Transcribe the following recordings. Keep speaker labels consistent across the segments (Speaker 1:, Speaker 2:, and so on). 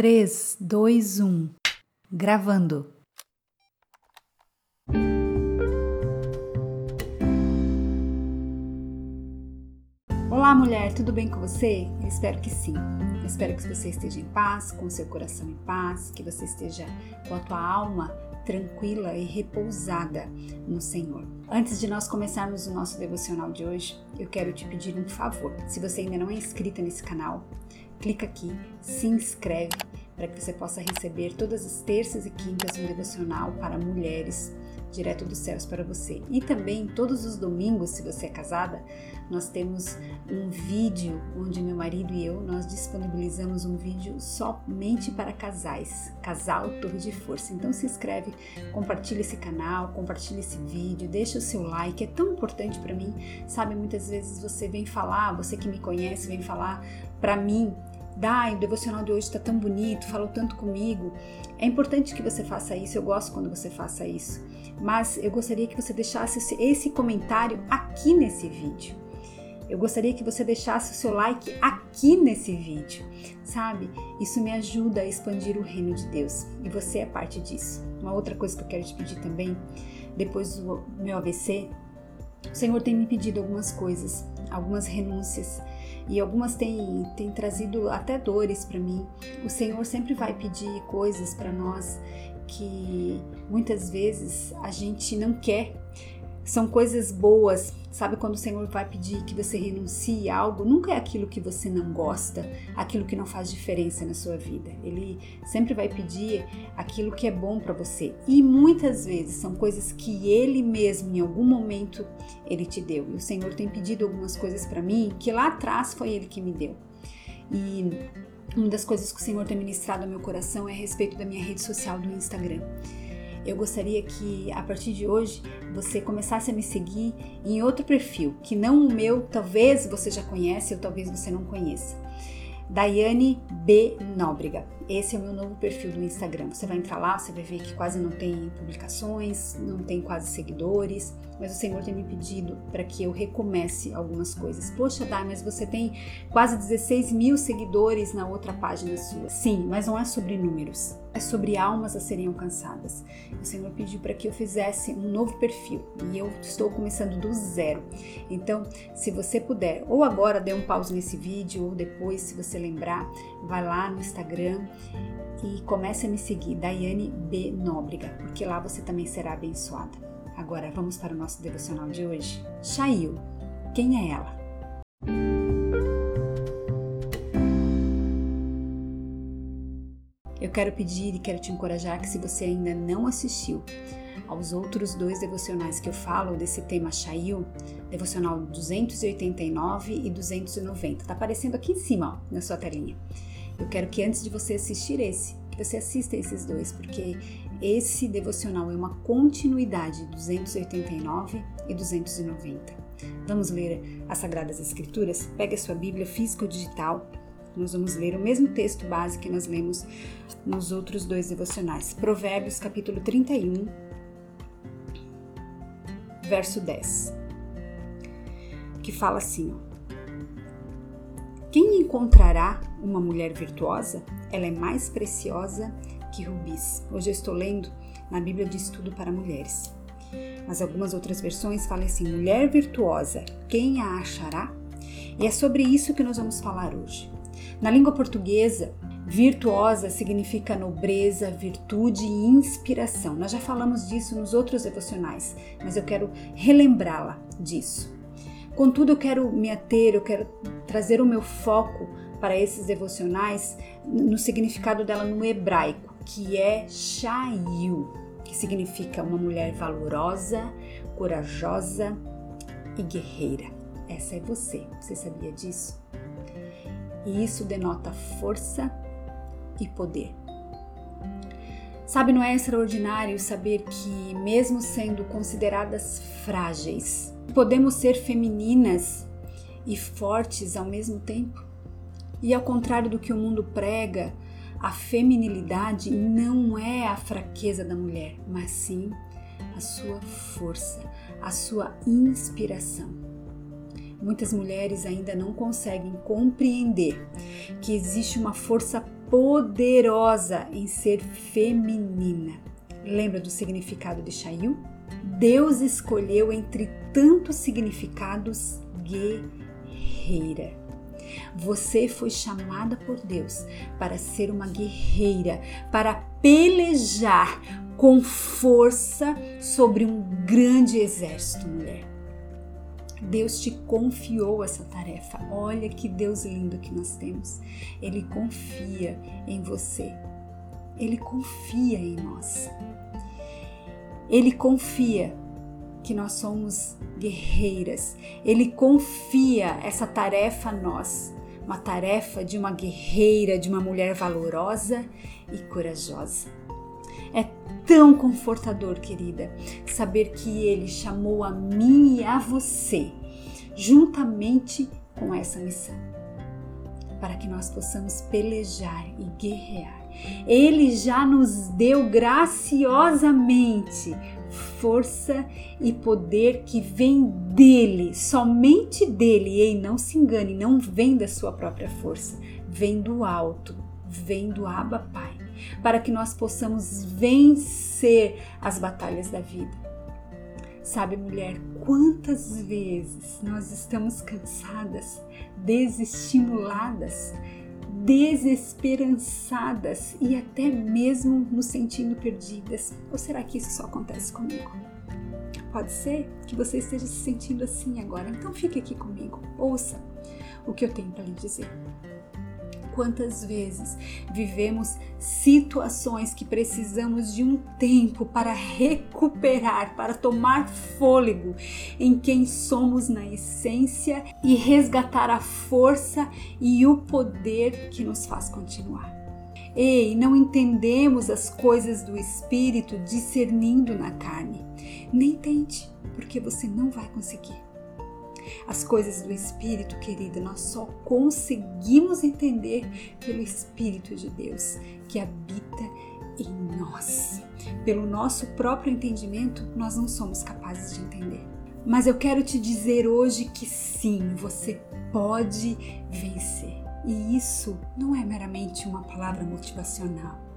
Speaker 1: 3, 2, 1. Gravando. Olá, mulher, tudo bem com você? Eu espero que sim. Eu espero que você esteja em paz, com seu coração em paz, que você esteja com a tua alma tranquila e repousada no Senhor. Antes de nós começarmos o nosso devocional de hoje, eu quero te pedir um favor. Se você ainda não é inscrita nesse canal, clica aqui, se inscreve para que você possa receber todas as terças e quintas um devocional para mulheres direto dos céus para você. E também todos os domingos, se você é casada, nós temos um vídeo onde meu marido e eu nós disponibilizamos um vídeo somente para casais, casal Torre de Força. Então se inscreve, compartilha esse canal, compartilha esse vídeo, deixa o seu like, é tão importante para mim. Sabe, muitas vezes você vem falar, você que me conhece vem falar para mim Dai, o devocional de hoje está tão bonito, falou tanto comigo. É importante que você faça isso, eu gosto quando você faça isso. Mas eu gostaria que você deixasse esse comentário aqui nesse vídeo. Eu gostaria que você deixasse o seu like aqui nesse vídeo, sabe? Isso me ajuda a expandir o reino de Deus e você é parte disso. Uma outra coisa que eu quero te pedir também, depois do meu AVC, o Senhor tem me pedido algumas coisas, algumas renúncias e algumas têm, têm trazido até dores para mim. O Senhor sempre vai pedir coisas para nós que muitas vezes a gente não quer. São coisas boas, sabe? Quando o Senhor vai pedir que você renuncie a algo, nunca é aquilo que você não gosta, aquilo que não faz diferença na sua vida. Ele sempre vai pedir aquilo que é bom para você. E muitas vezes são coisas que ele mesmo, em algum momento, ele te deu. E o Senhor tem pedido algumas coisas para mim que lá atrás foi ele que me deu. E uma das coisas que o Senhor tem ministrado ao meu coração é a respeito da minha rede social do Instagram. Eu gostaria que a partir de hoje você começasse a me seguir em outro perfil, que não o meu, talvez você já conhece ou talvez você não conheça. Daiane B. Nóbrega. Esse é o meu novo perfil do Instagram. Você vai entrar lá, você vai ver que quase não tem publicações, não tem quase seguidores, mas o Senhor tem me pedido para que eu recomece algumas coisas. Poxa, Dai, mas você tem quase 16 mil seguidores na outra página sua. Sim, mas não é sobre números é sobre almas a serem alcançadas. O Senhor pediu para que eu fizesse um novo perfil e eu estou começando do zero. Então, se você puder, ou agora dê um pause nesse vídeo, ou depois, se você lembrar, vai lá no Instagram e comece a me seguir, Daiane B. Nóbrega, porque lá você também será abençoada. Agora vamos para o nosso devocional de hoje. Shail, quem é ela? Eu quero pedir e quero te encorajar que se você ainda não assistiu aos outros dois devocionais que eu falo desse tema Shail, devocional 289 e 290, tá aparecendo aqui em cima, ó, na sua telinha. Eu quero que antes de você assistir esse, você assista esses dois, porque esse devocional é uma continuidade 289 e 290. Vamos ler as Sagradas Escrituras? Pegue a sua Bíblia física ou digital nós vamos ler o mesmo texto base que nós lemos nos outros dois devocionais. Provérbios, capítulo 31, verso 10, que fala assim: ó, Quem encontrará uma mulher virtuosa? Ela é mais preciosa que rubis. Hoje eu estou lendo na Bíblia de Estudo para Mulheres. Mas algumas outras versões falam assim: mulher virtuosa, quem a achará? E é sobre isso que nós vamos falar hoje. Na língua portuguesa, virtuosa significa nobreza, virtude e inspiração. Nós já falamos disso nos outros devocionais, mas eu quero relembrá-la disso. Contudo, eu quero me ater, eu quero trazer o meu foco para esses devocionais no significado dela no hebraico, que é Shayu, que significa uma mulher valorosa, corajosa e guerreira. Essa é você. Você sabia disso? e isso denota força e poder. Sabe, não é extraordinário saber que, mesmo sendo consideradas frágeis, podemos ser femininas e fortes ao mesmo tempo? E ao contrário do que o mundo prega, a feminilidade não é a fraqueza da mulher, mas sim a sua força, a sua inspiração. Muitas mulheres ainda não conseguem compreender que existe uma força poderosa em ser feminina. Lembra do significado de Chayu? Deus escolheu entre tantos significados guerreira. Você foi chamada por Deus para ser uma guerreira, para pelejar com força sobre um grande exército, mulher. Deus te confiou essa tarefa. Olha que Deus lindo que nós temos. Ele confia em você. Ele confia em nós. Ele confia que nós somos guerreiras. Ele confia essa tarefa a nós, uma tarefa de uma guerreira, de uma mulher valorosa e corajosa. É tão confortador, querida, saber que Ele chamou a mim e a você, juntamente com essa missão, para que nós possamos pelejar e guerrear. Ele já nos deu graciosamente força e poder que vem dele, somente dele. E não se engane, não vem da sua própria força, vem do alto, vem do Abba Pai, para que nós possamos vencer as batalhas da vida. Sabe, mulher, quantas vezes nós estamos cansadas, desestimuladas, desesperançadas e até mesmo nos sentindo perdidas? Ou será que isso só acontece comigo? Pode ser que você esteja se sentindo assim agora, então fique aqui comigo, ouça o que eu tenho para lhe dizer. Quantas vezes vivemos situações que precisamos de um tempo para recuperar, para tomar fôlego em quem somos na essência e resgatar a força e o poder que nos faz continuar. Ei, não entendemos as coisas do espírito discernindo na carne. Nem tente, porque você não vai conseguir. As coisas do Espírito, querida, nós só conseguimos entender pelo Espírito de Deus que habita em nós. Pelo nosso próprio entendimento, nós não somos capazes de entender. Mas eu quero te dizer hoje que sim, você pode vencer. E isso não é meramente uma palavra motivacional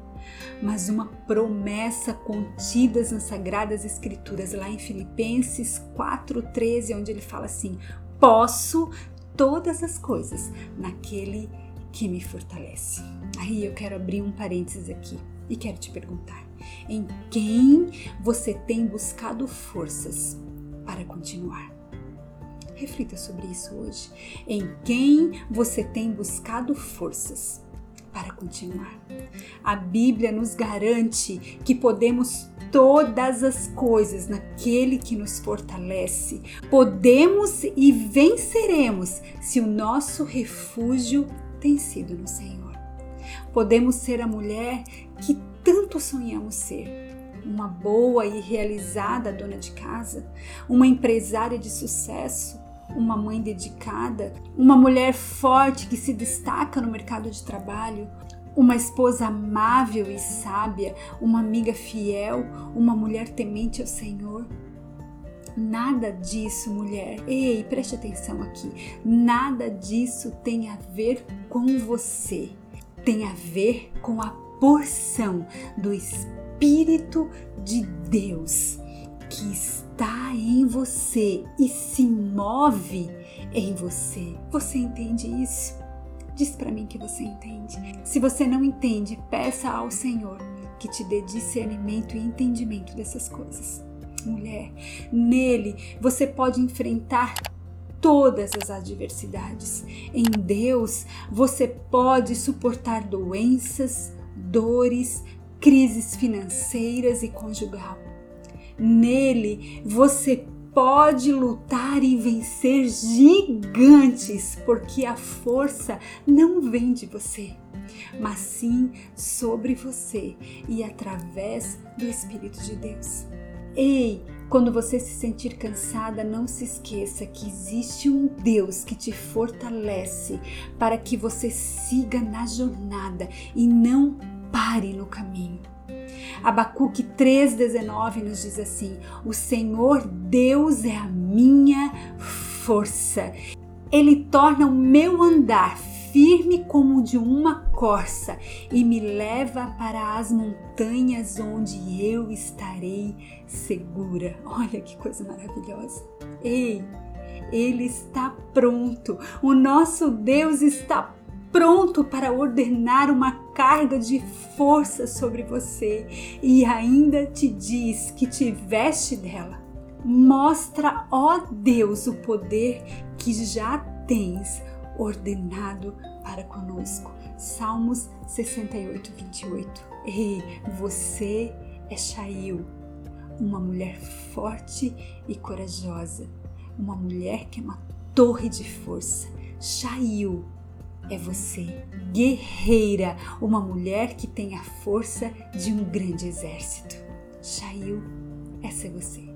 Speaker 1: mas uma promessa contidas nas Sagradas Escrituras, lá em Filipenses 4,13, onde ele fala assim: Posso todas as coisas naquele que me fortalece. Aí eu quero abrir um parênteses aqui e quero te perguntar: em quem você tem buscado forças para continuar? Reflita sobre isso hoje. Em quem você tem buscado forças para continuar. A Bíblia nos garante que podemos todas as coisas naquele que nos fortalece. Podemos e venceremos se o nosso refúgio tem sido no Senhor. Podemos ser a mulher que tanto sonhamos ser. Uma boa e realizada dona de casa, uma empresária de sucesso, uma mãe dedicada, uma mulher forte que se destaca no mercado de trabalho, uma esposa amável e sábia, uma amiga fiel, uma mulher temente ao Senhor. Nada disso, mulher. Ei, preste atenção aqui. Nada disso tem a ver com você. Tem a ver com a porção do Espírito de Deus que está em você e se move em você. Você entende isso? Diz para mim que você entende. Se você não entende, peça ao Senhor que te dê discernimento e entendimento dessas coisas. Mulher, nele você pode enfrentar todas as adversidades. Em Deus você pode suportar doenças, dores, crises financeiras e conjugal. Nele você pode lutar e vencer gigantes, porque a força não vem de você, mas sim sobre você e através do Espírito de Deus. Ei, quando você se sentir cansada, não se esqueça que existe um Deus que te fortalece para que você siga na jornada e não pare no caminho. Abacuque 3,19 nos diz assim: O Senhor Deus é a minha força. Ele torna o meu andar firme como de uma corça e me leva para as montanhas onde eu estarei segura. Olha que coisa maravilhosa. Ei, ele está pronto. O nosso Deus está pronto para ordenar uma carga de força sobre você e ainda te diz que te veste dela. Mostra, ó Deus, o poder que já tens ordenado para conosco. Salmos 68, 28. Ei, você é Shail, uma mulher forte e corajosa, uma mulher que é uma torre de força. Shail é você, guerreira, uma mulher que tem a força de um grande exército. Shail, essa é você.